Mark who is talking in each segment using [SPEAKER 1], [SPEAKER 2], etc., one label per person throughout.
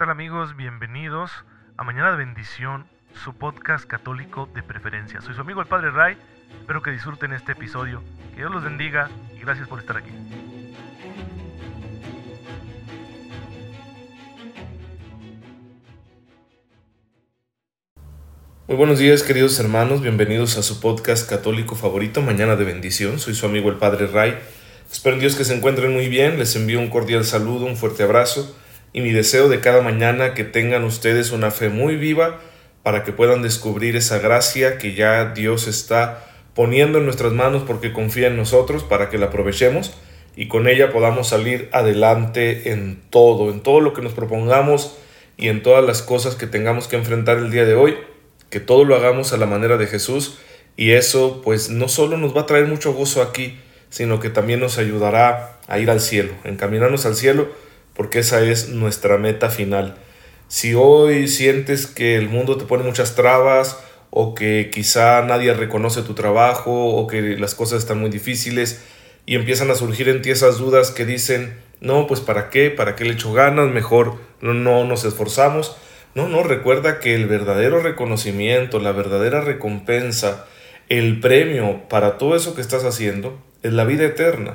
[SPEAKER 1] tal amigos? Bienvenidos a Mañana de Bendición, su podcast católico de preferencia. Soy su amigo el Padre Ray, espero que disfruten este episodio, que Dios los bendiga y gracias por estar aquí.
[SPEAKER 2] Muy buenos días queridos hermanos, bienvenidos a su podcast católico favorito, Mañana de Bendición. Soy su amigo el Padre Ray. Espero en Dios que se encuentren muy bien, les envío un cordial saludo, un fuerte abrazo y mi deseo de cada mañana que tengan ustedes una fe muy viva para que puedan descubrir esa gracia que ya Dios está poniendo en nuestras manos porque confía en nosotros para que la aprovechemos y con ella podamos salir adelante en todo, en todo lo que nos propongamos y en todas las cosas que tengamos que enfrentar el día de hoy, que todo lo hagamos a la manera de Jesús y eso pues no solo nos va a traer mucho gozo aquí, sino que también nos ayudará a ir al cielo, encaminarnos al cielo porque esa es nuestra meta final. Si hoy sientes que el mundo te pone muchas trabas o que quizá nadie reconoce tu trabajo o que las cosas están muy difíciles y empiezan a surgir en ti esas dudas que dicen, no, pues para qué, para qué le echo ganas, mejor no, no nos esforzamos. No, no, recuerda que el verdadero reconocimiento, la verdadera recompensa, el premio para todo eso que estás haciendo es la vida eterna,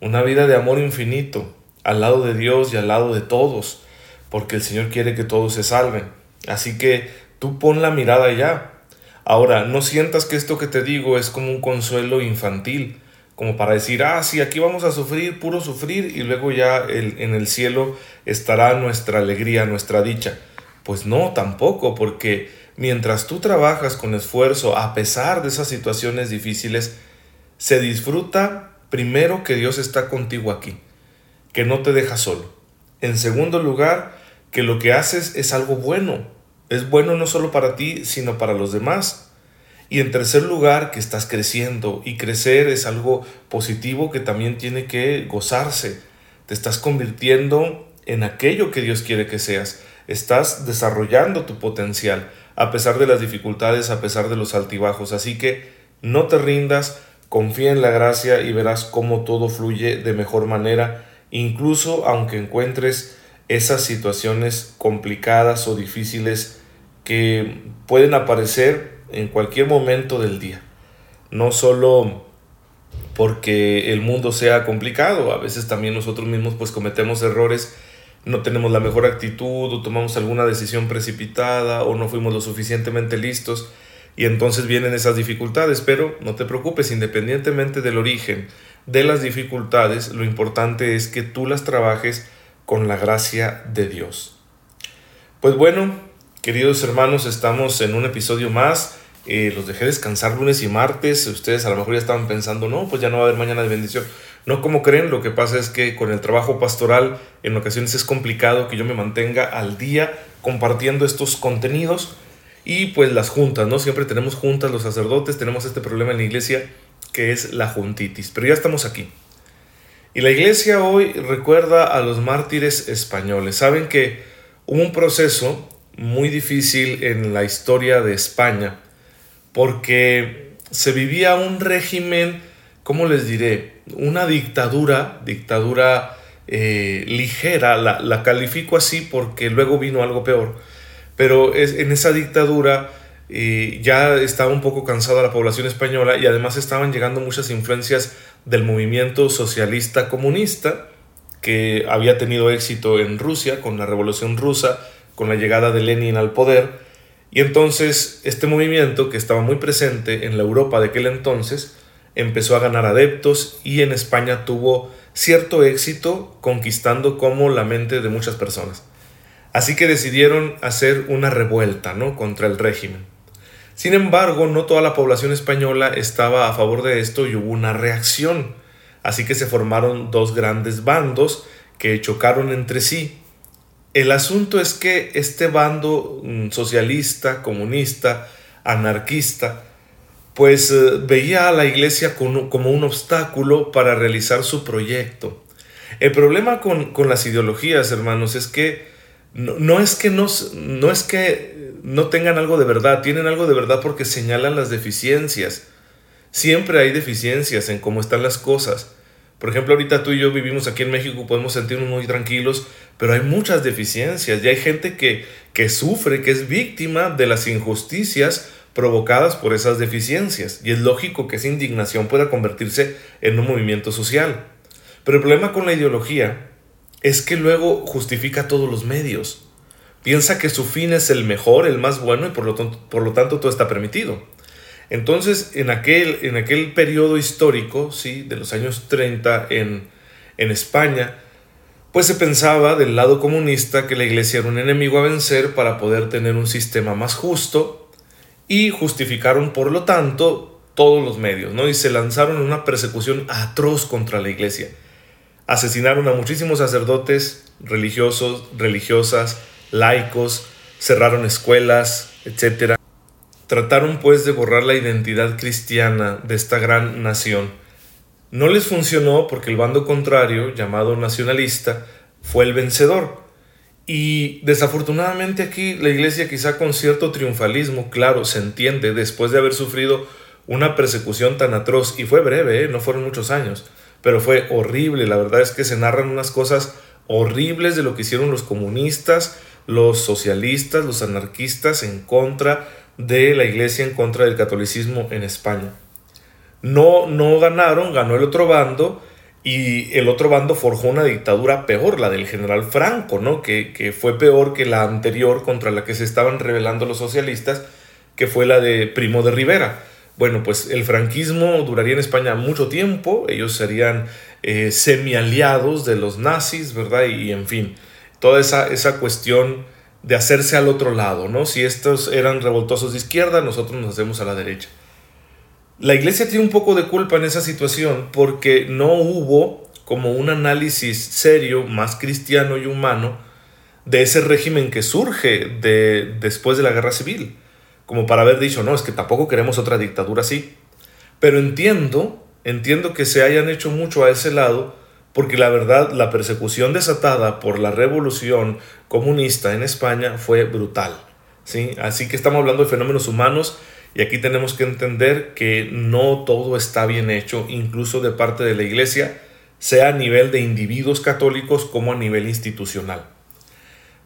[SPEAKER 2] una vida de amor infinito, al lado de Dios y al lado de todos, porque el Señor quiere que todos se salven. Así que tú pon la mirada allá. Ahora, no sientas que esto que te digo es como un consuelo infantil, como para decir, ah, sí, aquí vamos a sufrir, puro sufrir, y luego ya en el cielo estará nuestra alegría, nuestra dicha. Pues no, tampoco, porque mientras tú trabajas con esfuerzo, a pesar de esas situaciones difíciles, se disfruta primero que Dios está contigo aquí que no te deja solo. En segundo lugar, que lo que haces es algo bueno. Es bueno no solo para ti, sino para los demás. Y en tercer lugar, que estás creciendo. Y crecer es algo positivo que también tiene que gozarse. Te estás convirtiendo en aquello que Dios quiere que seas. Estás desarrollando tu potencial a pesar de las dificultades, a pesar de los altibajos. Así que no te rindas, confía en la gracia y verás cómo todo fluye de mejor manera incluso aunque encuentres esas situaciones complicadas o difíciles que pueden aparecer en cualquier momento del día. No solo porque el mundo sea complicado, a veces también nosotros mismos pues cometemos errores, no tenemos la mejor actitud o tomamos alguna decisión precipitada o no fuimos lo suficientemente listos y entonces vienen esas dificultades, pero no te preocupes, independientemente del origen de las dificultades, lo importante es que tú las trabajes con la gracia de Dios. Pues bueno, queridos hermanos, estamos en un episodio más. Eh, los dejé descansar lunes y martes. Ustedes a lo mejor ya estaban pensando, no, pues ya no va a haber mañana de bendición. No como creen, lo que pasa es que con el trabajo pastoral en ocasiones es complicado que yo me mantenga al día compartiendo estos contenidos y pues las juntas, ¿no? Siempre tenemos juntas los sacerdotes, tenemos este problema en la iglesia que es la juntitis. Pero ya estamos aquí. Y la iglesia hoy recuerda a los mártires españoles. Saben que hubo un proceso muy difícil en la historia de España porque se vivía un régimen, ¿cómo les diré? Una dictadura, dictadura eh, ligera, la, la, califico así porque luego vino algo peor, pero es, en esa dictadura ya estaba un poco cansada la población española y además estaban llegando muchas influencias del movimiento socialista comunista que había tenido éxito en Rusia con la revolución rusa, con la llegada de Lenin al poder. Y entonces este movimiento que estaba muy presente en la Europa de aquel entonces empezó a ganar adeptos y en España tuvo cierto éxito conquistando como la mente de muchas personas. Así que decidieron hacer una revuelta ¿no? contra el régimen. Sin embargo, no toda la población española estaba a favor de esto y hubo una reacción. Así que se formaron dos grandes bandos que chocaron entre sí. El asunto es que este bando mm, socialista, comunista, anarquista, pues eh, veía a la iglesia como un obstáculo para realizar su proyecto. El problema con, las ideologías, hermanos, es que no, es que no, no es que no tengan algo de verdad, tienen algo de verdad porque señalan las deficiencias. Siempre hay deficiencias en cómo están las cosas. Por ejemplo, ahorita tú y yo vivimos aquí en México, podemos sentirnos muy tranquilos pero hay muchas deficiencias y hay gente que, que sufre, que es víctima de las injusticias provocadas por esas deficiencias y es lógico que esa indignación pueda convertirse en un movimiento social. Pero el problema con la ideología es que luego justifica todos los medios. Piensa que su fin es el mejor, el más bueno y por lo, tanto, por lo tanto todo está permitido. Entonces, en aquel, en aquel periodo histórico, ¿sí? de los años 30 en, en España, pues se pensaba del lado comunista que la iglesia era un enemigo a vencer para poder tener un sistema más justo y justificaron por lo tanto todos los medios, ¿no? Y se lanzaron una persecución atroz contra la iglesia. Asesinaron a muchísimos sacerdotes, religiosos, religiosas, laicos, cerraron escuelas, etc. Trataron pues de borrar la identidad cristiana de esta gran nación. No les funcionó porque el bando contrario, llamado nacionalista, fue el vencedor. Y desafortunadamente aquí la iglesia quizá con cierto triunfalismo, claro, se entiende, después de haber sufrido una persecución tan atroz, y fue breve, ¿eh? no fueron muchos años, pero fue horrible, la verdad es que se narran unas cosas horribles de lo que hicieron los comunistas, los socialistas, los anarquistas en contra de la iglesia, en contra del catolicismo en España. No, no ganaron, ganó el otro bando y el otro bando forjó una dictadura peor, la del general Franco, ¿no? que, que fue peor que la anterior contra la que se estaban rebelando los socialistas, que fue la de Primo de Rivera. Bueno, pues el franquismo duraría en España mucho tiempo, ellos serían eh, semi-aliados de los nazis, ¿verdad? Y, en fin, toda esa, esa cuestión de hacerse al otro lado, ¿no? Si estos eran revoltosos de izquierda, nosotros nos hacemos a la derecha. La iglesia tiene un poco de culpa en esa situación porque no hubo como un análisis serio, más cristiano y humano, de ese régimen que surge de, después de la guerra civil como para haber dicho, no, es que tampoco queremos otra dictadura así. Pero entiendo, entiendo que se hayan hecho mucho a ese lado, porque la verdad, la persecución desatada por la revolución comunista en España fue brutal. ¿sí? Así que estamos hablando de fenómenos humanos y aquí tenemos que entender que no todo está bien hecho, incluso de parte de la Iglesia, sea a nivel de individuos católicos como a nivel institucional.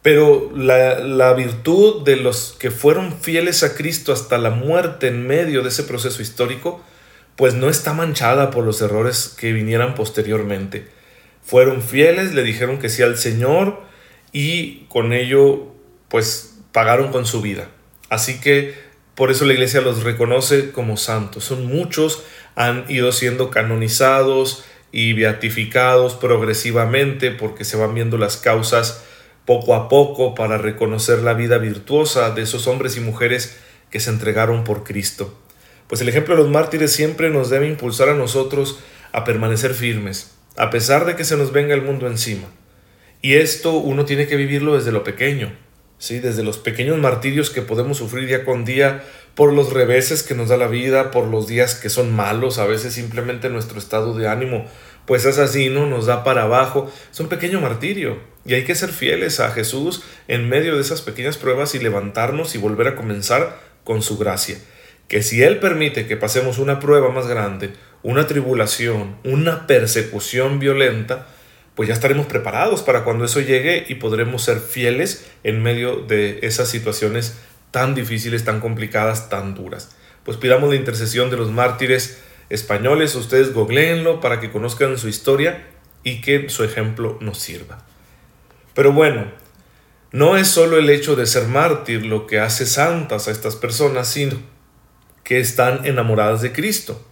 [SPEAKER 2] Pero la, virtud de los que fueron fieles a Cristo hasta la muerte en medio de ese proceso histórico, pues no está manchada por los errores que vinieran posteriormente. Fueron fieles, le dijeron que sí al Señor y con ello pues pagaron con su vida. Así que por eso la iglesia los reconoce como santos. Son muchos, han ido siendo canonizados y beatificados progresivamente porque se van viendo las causas poco a poco para reconocer la vida virtuosa de esos hombres y mujeres que se entregaron por Cristo. Pues el ejemplo de los mártires siempre nos debe impulsar a nosotros a permanecer firmes, a pesar de que se nos venga el mundo encima. Y esto uno tiene que vivirlo desde lo pequeño, ¿sí? desde los pequeños martirios que podemos sufrir día con día por los reveses que nos da la vida, por los días que son malos, a veces simplemente nuestro estado de ánimo pues es así, ¿no? Nos da para abajo. Es un pequeño martirio. Y hay que ser fieles a Jesús en medio de esas pequeñas pruebas y levantarnos y volver a comenzar con su gracia. Que si Él permite que pasemos una prueba más grande, una tribulación, una persecución violenta, pues ya estaremos preparados para cuando eso llegue y podremos ser fieles en medio de esas situaciones tan difíciles, tan complicadas, tan duras. Pues pidamos la intercesión de los mártires españoles, ustedes googleenlo para que conozcan su historia y que su ejemplo nos sirva. Pero bueno, no es solo el hecho de ser mártir lo que hace santas a estas personas, sino que están enamoradas de Cristo.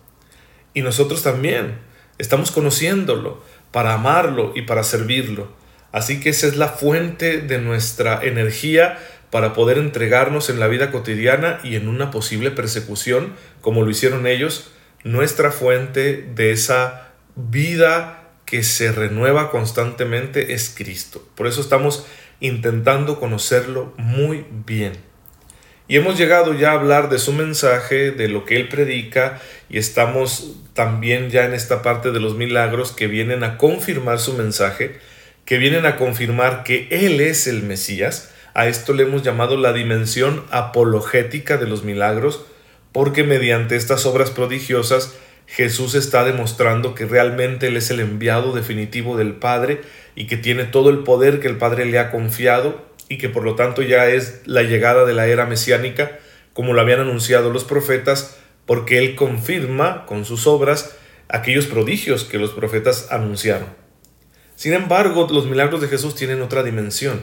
[SPEAKER 2] Y nosotros también estamos conociéndolo para amarlo y para servirlo. Así que esa es la fuente de nuestra energía para poder entregarnos en la vida cotidiana y en una posible persecución, como lo hicieron ellos, nuestra fuente de esa vida que se renueva constantemente es Cristo. Por eso estamos intentando conocerlo muy bien. Y hemos llegado ya a hablar de su mensaje, de lo que él predica, y estamos también ya en esta parte de los milagros que vienen a confirmar su mensaje, que vienen a confirmar que él es el Mesías. A esto le hemos llamado la dimensión apologética de los milagros, porque mediante estas obras prodigiosas Jesús está demostrando que realmente Él es el enviado definitivo del Padre y que tiene todo el poder que el Padre le ha confiado y que por lo tanto ya es la llegada de la era mesiánica, como lo habían anunciado los profetas, porque Él confirma con sus obras aquellos prodigios que los profetas anunciaron. Sin embargo, los milagros de Jesús tienen otra dimensión,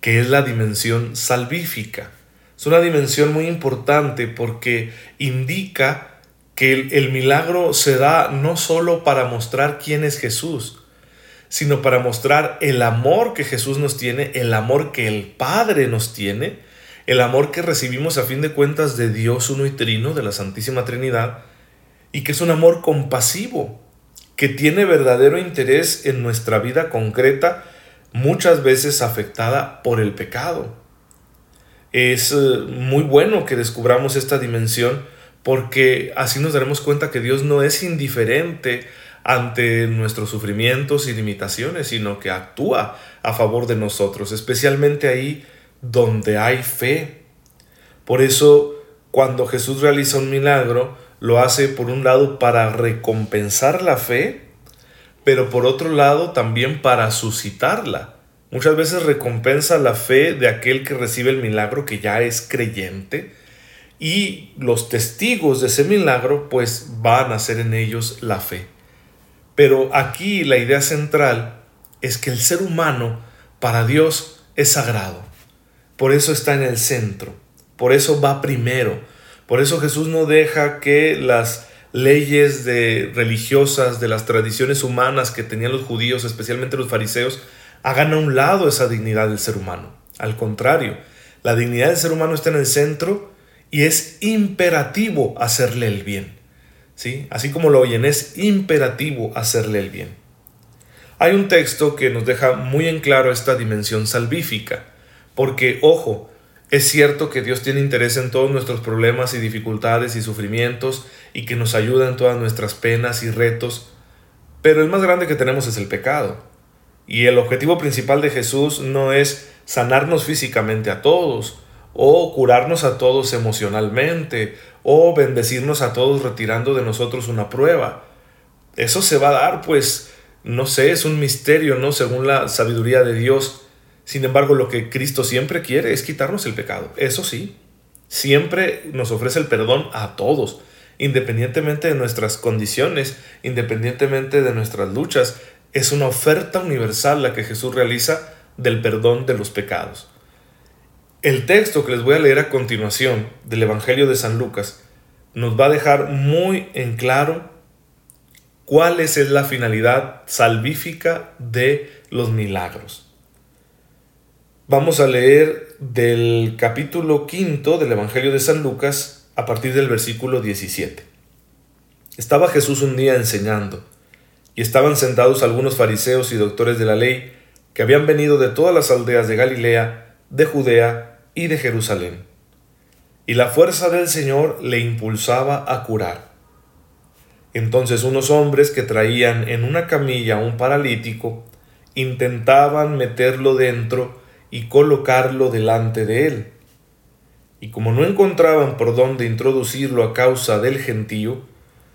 [SPEAKER 2] que es la dimensión salvífica. Es una dimensión muy importante porque indica que el, milagro se da no solo para mostrar quién es Jesús, sino para mostrar el amor que Jesús nos tiene, el amor que el Padre nos tiene, el amor que recibimos a fin de cuentas de Dios uno y trino, de la Santísima Trinidad, y que es un amor compasivo, que tiene verdadero interés en nuestra vida concreta, muchas veces afectada por el pecado. Es eh, muy bueno que descubramos esta dimensión porque así nos daremos cuenta que Dios no es indiferente ante nuestros sufrimientos y limitaciones, sino que actúa a favor de nosotros, especialmente ahí donde hay fe. Por eso, cuando Jesús realiza un milagro, lo hace por un lado para recompensar la fe, pero por otro lado también para suscitarla. Muchas veces recompensa la fe de aquel que recibe el milagro que ya es creyente, y los testigos de ese milagro pues van a hacer en ellos la fe. Pero aquí la idea central es que el ser humano para Dios es sagrado. Por eso está en el centro, por eso va primero. Por eso Jesús no deja que las leyes de religiosas de las tradiciones humanas que tenían los judíos, especialmente los fariseos, hagan a un lado esa dignidad del ser humano. Al contrario, la dignidad del ser humano está en el centro y es imperativo hacerle el bien. ¿Sí? Así como lo oyen, es imperativo hacerle el bien. Hay un texto que nos deja muy en claro esta dimensión salvífica, porque, ojo, es cierto que Dios tiene interés en todos nuestros problemas y dificultades y sufrimientos y que nos ayuda en todas nuestras penas y retos, pero el más grande que tenemos es el pecado. Y el objetivo principal de Jesús no es sanarnos físicamente a todos, o curarnos a todos emocionalmente, o bendecirnos a todos retirando de nosotros una prueba. Eso se va a dar, pues, no sé, es un misterio, ¿no? Según la sabiduría de Dios. Sin embargo, lo que Cristo siempre quiere es quitarnos el pecado. Eso sí, siempre nos ofrece el perdón a todos, independientemente de nuestras condiciones, independientemente de nuestras luchas. Es una oferta universal la que Jesús realiza del perdón de los pecados. El texto que les voy a leer a continuación del Evangelio de San Lucas nos va a dejar muy en claro cuál es la finalidad salvífica de los milagros. Vamos a leer del capítulo quinto del Evangelio de San Lucas a partir del versículo 17. Estaba Jesús un día enseñando, y estaban sentados algunos fariseos y doctores de la ley que habían venido de todas las aldeas de Galilea, de Judea y de Jerusalén. Y la fuerza del Señor le impulsaba a curar. Entonces unos hombres que traían en una camilla un paralítico intentaban meterlo dentro y colocarlo delante de él. Y como no encontraban por dónde introducirlo a causa del gentío,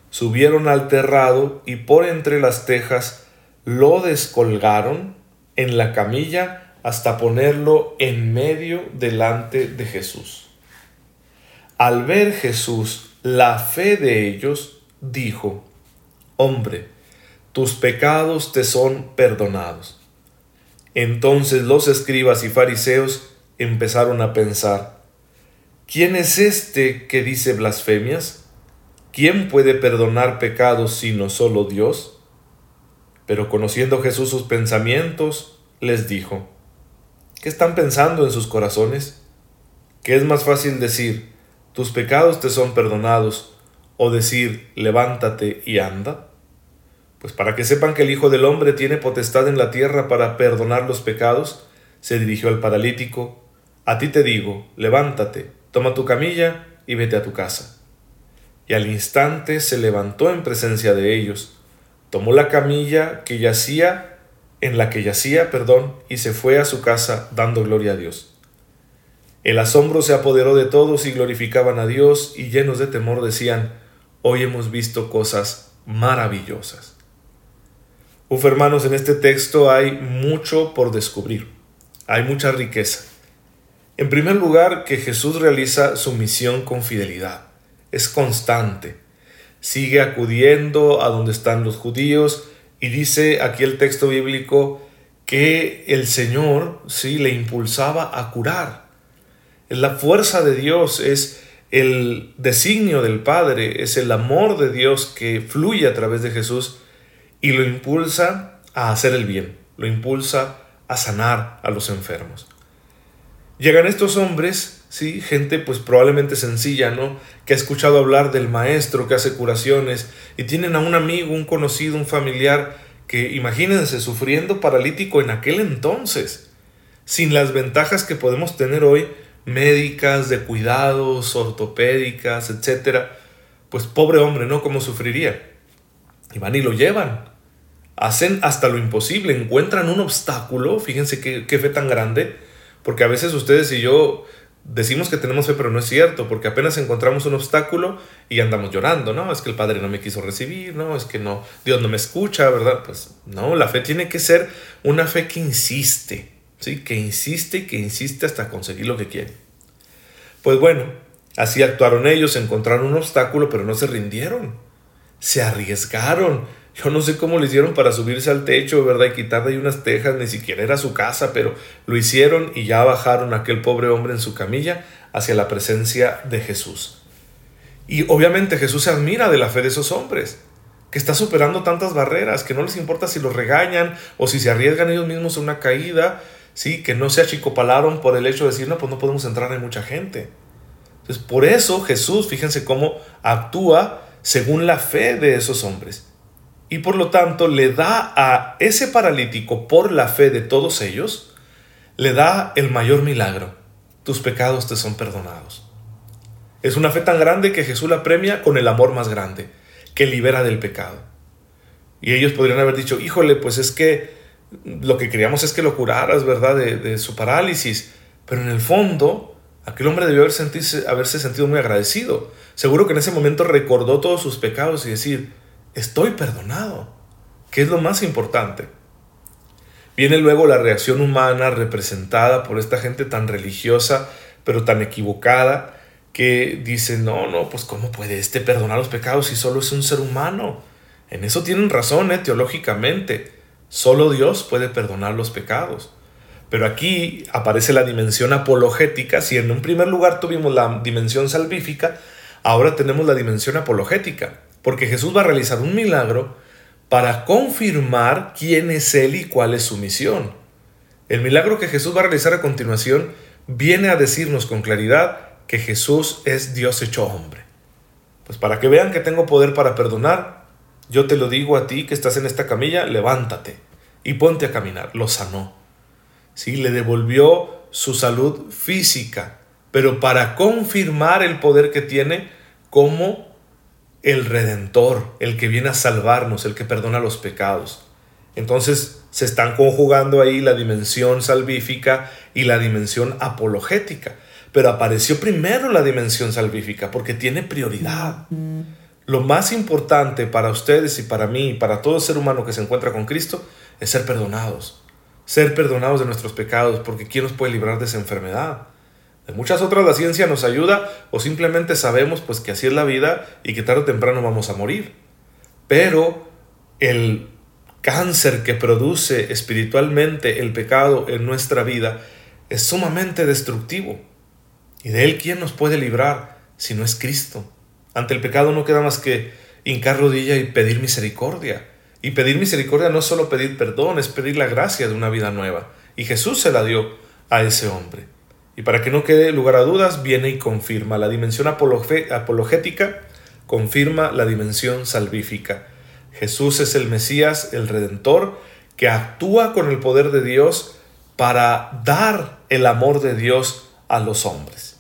[SPEAKER 2] subieron al terrado y por entre las tejas lo descolgaron en la camilla hasta ponerlo en medio delante de Jesús. Al ver Jesús la fe de ellos, dijo, Hombre, tus pecados te son perdonados. Entonces los escribas y fariseos empezaron a pensar, ¿quién es este que dice blasfemias? ¿Quién puede perdonar pecados sino solo Dios? Pero conociendo Jesús sus pensamientos, les dijo, ¿Qué están pensando en sus corazones? ¿Qué es más fácil decir, tus pecados te son perdonados, o decir, levántate y anda? Pues para que sepan que el Hijo del Hombre tiene potestad en la tierra para perdonar los pecados, se dirigió al paralítico, a ti te digo, levántate, toma tu camilla y vete a tu casa. Y al instante se levantó en presencia de ellos, tomó la camilla que yacía en la que yacía, perdón, y se fue a su casa dando gloria a Dios. El asombro se apoderó de todos y glorificaban a Dios y llenos de temor decían, hoy hemos visto cosas maravillosas. Uf, hermanos, en este texto hay mucho por descubrir, hay mucha riqueza. En primer lugar, que Jesús realiza su misión con fidelidad, es constante, sigue acudiendo a donde están los judíos y dice aquí el texto bíblico que el Señor sí le impulsaba a curar. La fuerza de Dios es el designio del Padre, es el amor de Dios que fluye a través de Jesús y lo impulsa a hacer el bien, lo impulsa a sanar a los enfermos. Llegan estos hombres, sí, gente pues probablemente sencilla, ¿no? Que ha escuchado hablar del maestro que hace curaciones y tienen a un amigo, un conocido, un familiar que imagínense sufriendo paralítico en aquel entonces, sin las ventajas que podemos tener hoy médicas, de cuidados, ortopédicas, etcétera, pues pobre hombre, ¿no? ¿Cómo sufriría? Y van y lo llevan. Hacen hasta lo imposible, encuentran un obstáculo, fíjense qué, qué fe tan grande, porque a veces ustedes y yo decimos que tenemos fe, pero no es cierto, porque apenas encontramos un obstáculo y andamos llorando, ¿no? Es que el Padre no me quiso recibir, ¿no? Es que no, Dios no me escucha, ¿verdad? Pues no, la fe tiene que ser una fe que insiste, ¿sí? Que insiste y que insiste hasta conseguir lo que quiere. Pues bueno, así actuaron ellos, encontraron un obstáculo, pero no se rindieron, se arriesgaron, yo no sé cómo lo hicieron para subirse al techo, ¿verdad? Y quitar ahí unas tejas, ni siquiera era su casa, pero lo hicieron y ya bajaron a aquel pobre hombre en su camilla hacia la presencia de Jesús. Y obviamente Jesús se admira de la fe de esos hombres, que está superando tantas barreras, que no les importa si los regañan o si se arriesgan ellos mismos a una caída, sí, que no se achicopalaron por el hecho de decir, no, pues no podemos entrar, hay mucha gente. Entonces, por eso Jesús, fíjense cómo actúa según la fe de esos hombres y por lo tanto le da a ese paralítico, por la fe de todos ellos, le da el mayor milagro. Tus pecados te son perdonados. Es una fe tan grande que Jesús la premia con el amor más grande, que libera del pecado. Y ellos podrían haber dicho, híjole, pues es que lo que queríamos es que lo curaras, ¿verdad?, de, su parálisis. Pero en el fondo, aquel hombre debió haber haberse sentido muy agradecido. Seguro que en ese momento recordó todos sus pecados y decir, estoy perdonado, que es lo más importante. Viene luego la reacción humana representada por esta gente tan religiosa, pero tan equivocada, que dice, no, no, pues ¿cómo puede este perdonar los pecados si solo es un ser humano? En eso tienen razón, ¿eh? teológicamente. Solo Dios puede perdonar los pecados. Pero aquí aparece la dimensión apologética. Si en un primer lugar tuvimos la dimensión salvífica, ahora tenemos la dimensión apologética porque Jesús va a realizar un milagro para confirmar quién es Él y cuál es su misión. El milagro que Jesús va a realizar a continuación viene a decirnos con claridad que Jesús es Dios hecho hombre. Pues para que vean que tengo poder para perdonar, yo te lo digo a ti que estás en esta camilla, levántate y ponte a caminar. Lo sanó. Sí, le devolvió su salud física, pero para confirmar el poder que tiene como el redentor, el que viene a salvarnos, el que perdona los pecados. Entonces se están conjugando ahí la dimensión salvífica y la dimensión apologética. Pero apareció primero la dimensión salvífica porque tiene prioridad. Lo más importante para ustedes y para mí y para todo ser humano que se encuentra con Cristo es ser perdonados. Ser perdonados de nuestros pecados porque ¿quién nos puede librar de esa enfermedad? De muchas otras la ciencia nos ayuda o simplemente sabemos pues que así es la vida y que tarde o temprano vamos a morir. Pero el cáncer que produce espiritualmente el pecado en nuestra vida es sumamente destructivo. ¿Y de él quién nos puede librar si no es Cristo? Ante el pecado no queda más que hincar rodilla y pedir misericordia. Y pedir misericordia no es solo pedir perdón, es pedir la gracia de una vida nueva. Y Jesús se la dio a ese hombre. Y para que no quede lugar a dudas, viene y confirma. La dimensión apologética confirma la dimensión salvífica. Jesús es el Mesías, el Redentor, que actúa con el poder de Dios para dar el amor de Dios a los hombres.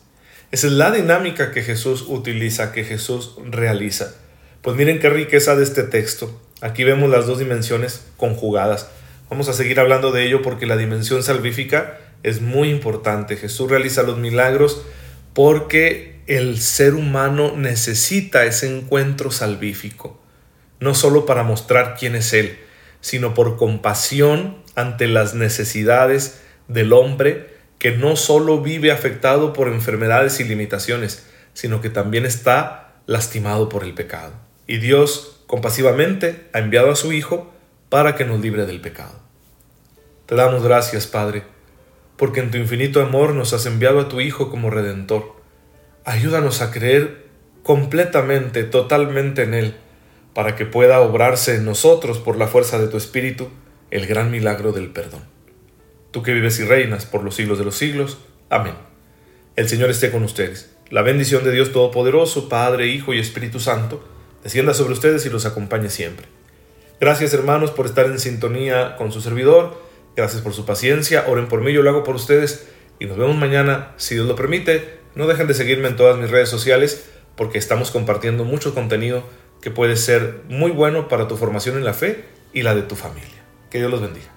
[SPEAKER 2] Esa es la dinámica que Jesús utiliza, que Jesús realiza. Pues miren qué riqueza de este texto. Aquí vemos las dos dimensiones conjugadas. Vamos a seguir hablando de ello porque la dimensión salvífica es muy importante. Jesús realiza los milagros porque el ser humano necesita ese encuentro salvífico, no solo para mostrar quién es Él, sino por compasión ante las necesidades del hombre que no solo vive afectado por enfermedades y limitaciones, sino que también está lastimado por el pecado. Y Dios compasivamente ha enviado a su Hijo para que nos libre del pecado. Te damos gracias, Padre, porque en tu infinito amor nos has enviado a tu Hijo como Redentor. Ayúdanos a creer completamente, totalmente en Él, para que pueda obrarse en nosotros por la fuerza de tu Espíritu el gran milagro del perdón. Tú que vives y reinas por los siglos de los siglos. Amén. El Señor esté con ustedes. La bendición de Dios Todopoderoso, Padre, Hijo y Espíritu Santo, descienda sobre ustedes y los acompañe siempre. Gracias hermanos por estar en sintonía con su servidor. Gracias por su paciencia. Oren por mí, yo lo hago por ustedes. Y nos vemos mañana, si Dios lo permite. No dejen de seguirme en todas mis redes sociales porque estamos compartiendo mucho contenido que puede ser muy bueno para tu formación en la fe y la de tu familia. Que Dios los bendiga.